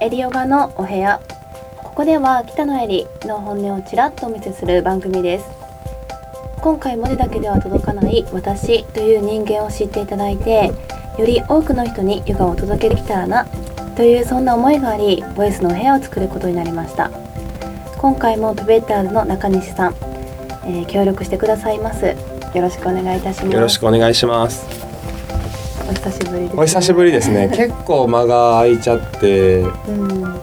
エリヨガのお部屋。ここでは北野エリの本音をちらっとお見せする番組です。今回文字だけでは届かない私という人間を知っていただいてより多くの人にヨガを届けできたらなというそんな思いがありボイスのお部屋を作ることになりました。今回もトベッターズの中西さん、えー、協力してくださいます。よろしくお願いいたします。よろしくお願いします。お久しぶりです、ね、お久しぶりですね。結構間が空いちゃって、うん、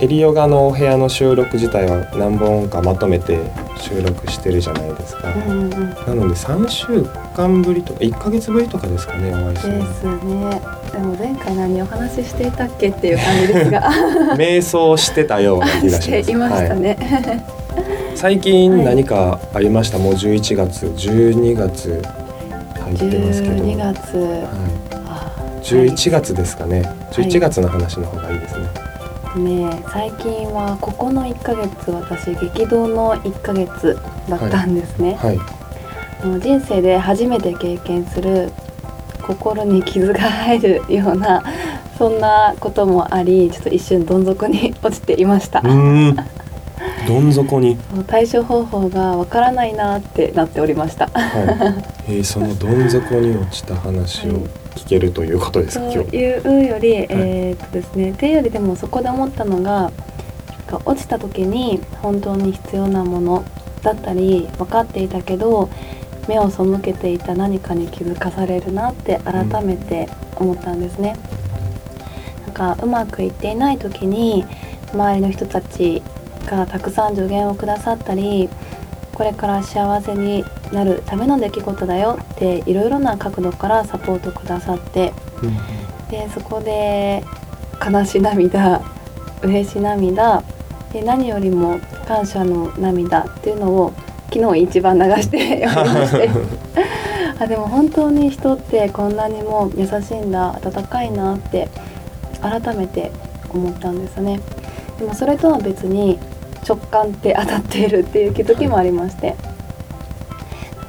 エリヨガのお部屋の収録自体は何本かまとめて収録してるじゃないですか、うんうん、なので3週間ぶりとか1か月ぶりとかですかねお会いするですね。でも前回何お話ししていたっけっていう感じですが。瞑想してたような気がします。いましたね、はい、最近何かありました、はい、もう11月12月入ってますけど。12月、はい、11月ですかね、はい、11月の話の方がいいですね、ね最近はここの1ヶ月私激動の1ヶ月だったんですね、はい。はい、人生で初めて経験する心に傷が入るようなそんなこともありちょっと一瞬どん底に落ちていましたどん底に。対処方法がわからないなってなっておりました、はい、えー、そのどん底に落ちた話を聞けるということですか、はい、というより、えー、っとですねっていうよりでもそこで思ったのが落ちた時に本当に必要なものだったり分かっていたけど目を背けていた何かに気づかされるなって改めて思ったんですね。なんかうまくいっていない時に周りの人たちがたくさん助言をくださったりこれから幸せになるための出来事だよっていろいろな角度からサポートくださって、うん、でそこで悲し涙嬉し涙で何よりも感謝の涙っていうのを昨日一番流しておりまして。あでも本当に人ってこんなにも優しいんだ温かいなって改めて思ったんですね。でもそれとは別に直感って当たっているっていう気づきもありまして。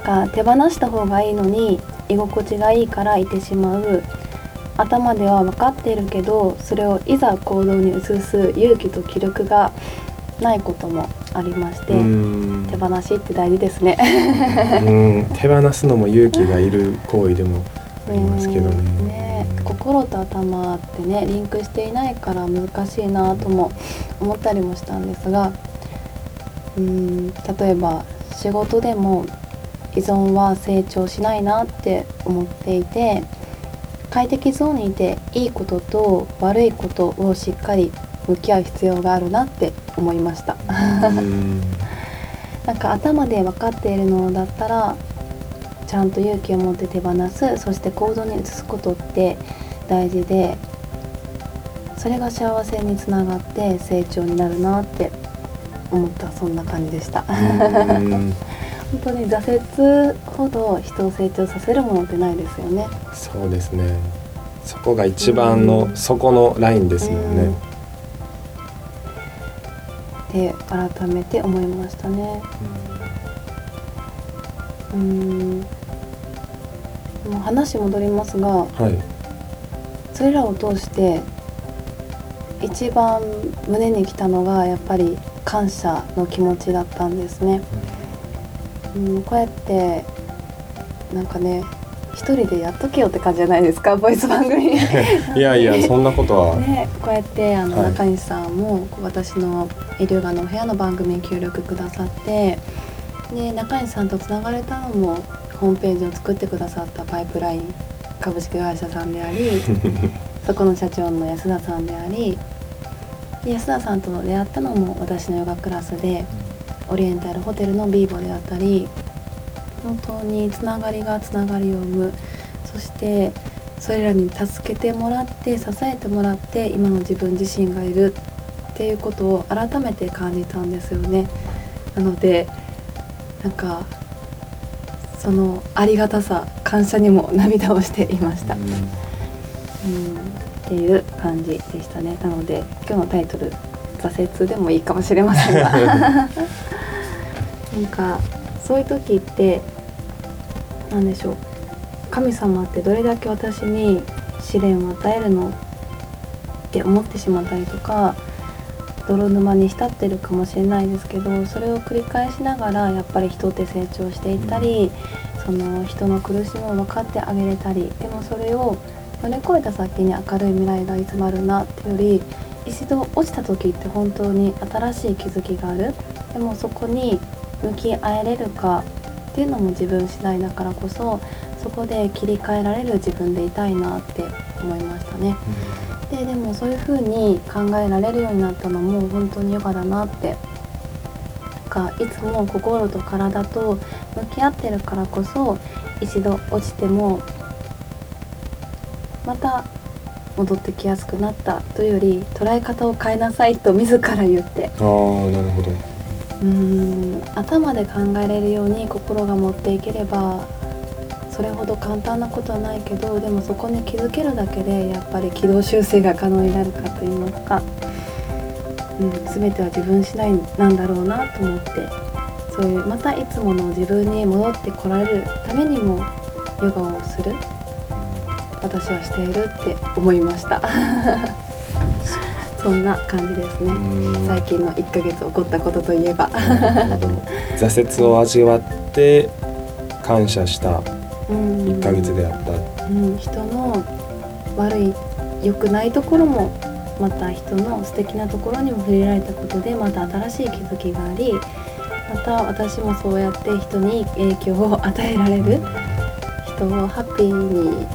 なんか手放した方がいいのに居心地がいいからいてしまう。頭では分かっているけどそれをいざ行動に移す勇気と気力がないこともありまして手放しって大事ですね。手放すのも勇気がいる行為でもありますけどね。ね心と頭ってねリンクしていないから難しいなとも思ったりもしたんですがうん例えば仕事でも依存は成長しないなって思っていて快適ゾーンにいていいことと悪いことをしっかり向き合う必要があるなって思いました。なんか頭で分かっているのだったらちゃんと勇気を持って手放すそして行動に移すことって大事でそれが幸せにつながって成長になるなって思ったそんな感じでした。本当に挫折ほど人を成長させるものってないですよね。そうですね。そこが一番の底のラインですもんね、で改めて思いましたねうん。もう話戻りますが、はい、それらを通して一番胸にきたのがやっぱり感謝の気持ちだったんですね。うん、こうやってなんかね一人でやっとけよって感じじゃないですかボイス番組。いやいや そんなことは、ね、こうやってあの、はい、中西さんも私の医療ガのお部屋の番組に協力くださってで中西さんとつながれたのもホームページを作ってくださったパイプライン株式会社さんであり そこの社長の安田さんであり安田さんと出会ったのも私のヨガクラスでオリエンタルホテルのビーボであったり本当につながりがつながりを生むそしてそれらに助けてもらって支えてもらって今の自分自身がいるっていうことを改めて感じたんですよね。なのでなんかそのありがたさ感謝にも 涙をしていました。うん、うんっていう感じでしたね。なので今日のタイトル「挫折」でもいいかもしれませんが。なんかそういう時って何でしょう。神様ってどれだけ私に試練を与えるのって思ってしまったりとか泥沼に浸ってるかもしれないですけどそれを繰り返しながらやっぱり人って成長していったりその人の苦しみを分かってあげれたりでもそれを乗り越えた先に明るい未来がいつもあるなってより一度落ちた時って本当に新しい気づきがある。でもそこに向き合えれるかっていうのも自分次第だからこそそこで切り替えられる自分でいたいなって思いましたね。ででもそういう風に考えられるようになったのも本当にヨガだなって。かいつも心と体と向き合ってるからこそ一度落ちてもまた戻ってきやすくなったというより捉え方を変えなさいと自ら言って。ああなるほど。うん頭で考えれるように心が持っていければそれほど簡単なことはないけどでもそこに気づけるだけでやっぱり軌道修正が可能になるかといいますか、うん、全ては自分次第なんだろうなと思ってそういうまたいつもの自分に戻ってこられるためにもヨガをする私はしているって思いました。そんな感じですね。最近の1ヶ月起こったことといえば。挫折を味わって感謝した1ヶ月であった、うん、人の悪い良くないところもまた人の素敵なところにも触れられたことでまた新しい気づきがありまた私もそうやって人に影響を与えられる人をハッピーに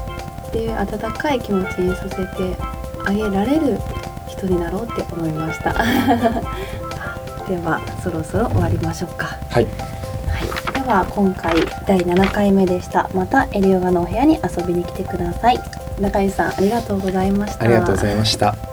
っていう温かい気持ちにさせてあげられる人になろうって思いました。ではそろそろ終わりましょうか。はい、はい、では今回第7回目でした。またエリオガのお部屋に遊びに来てください。中井さんありがとうございました。ありがとうございました。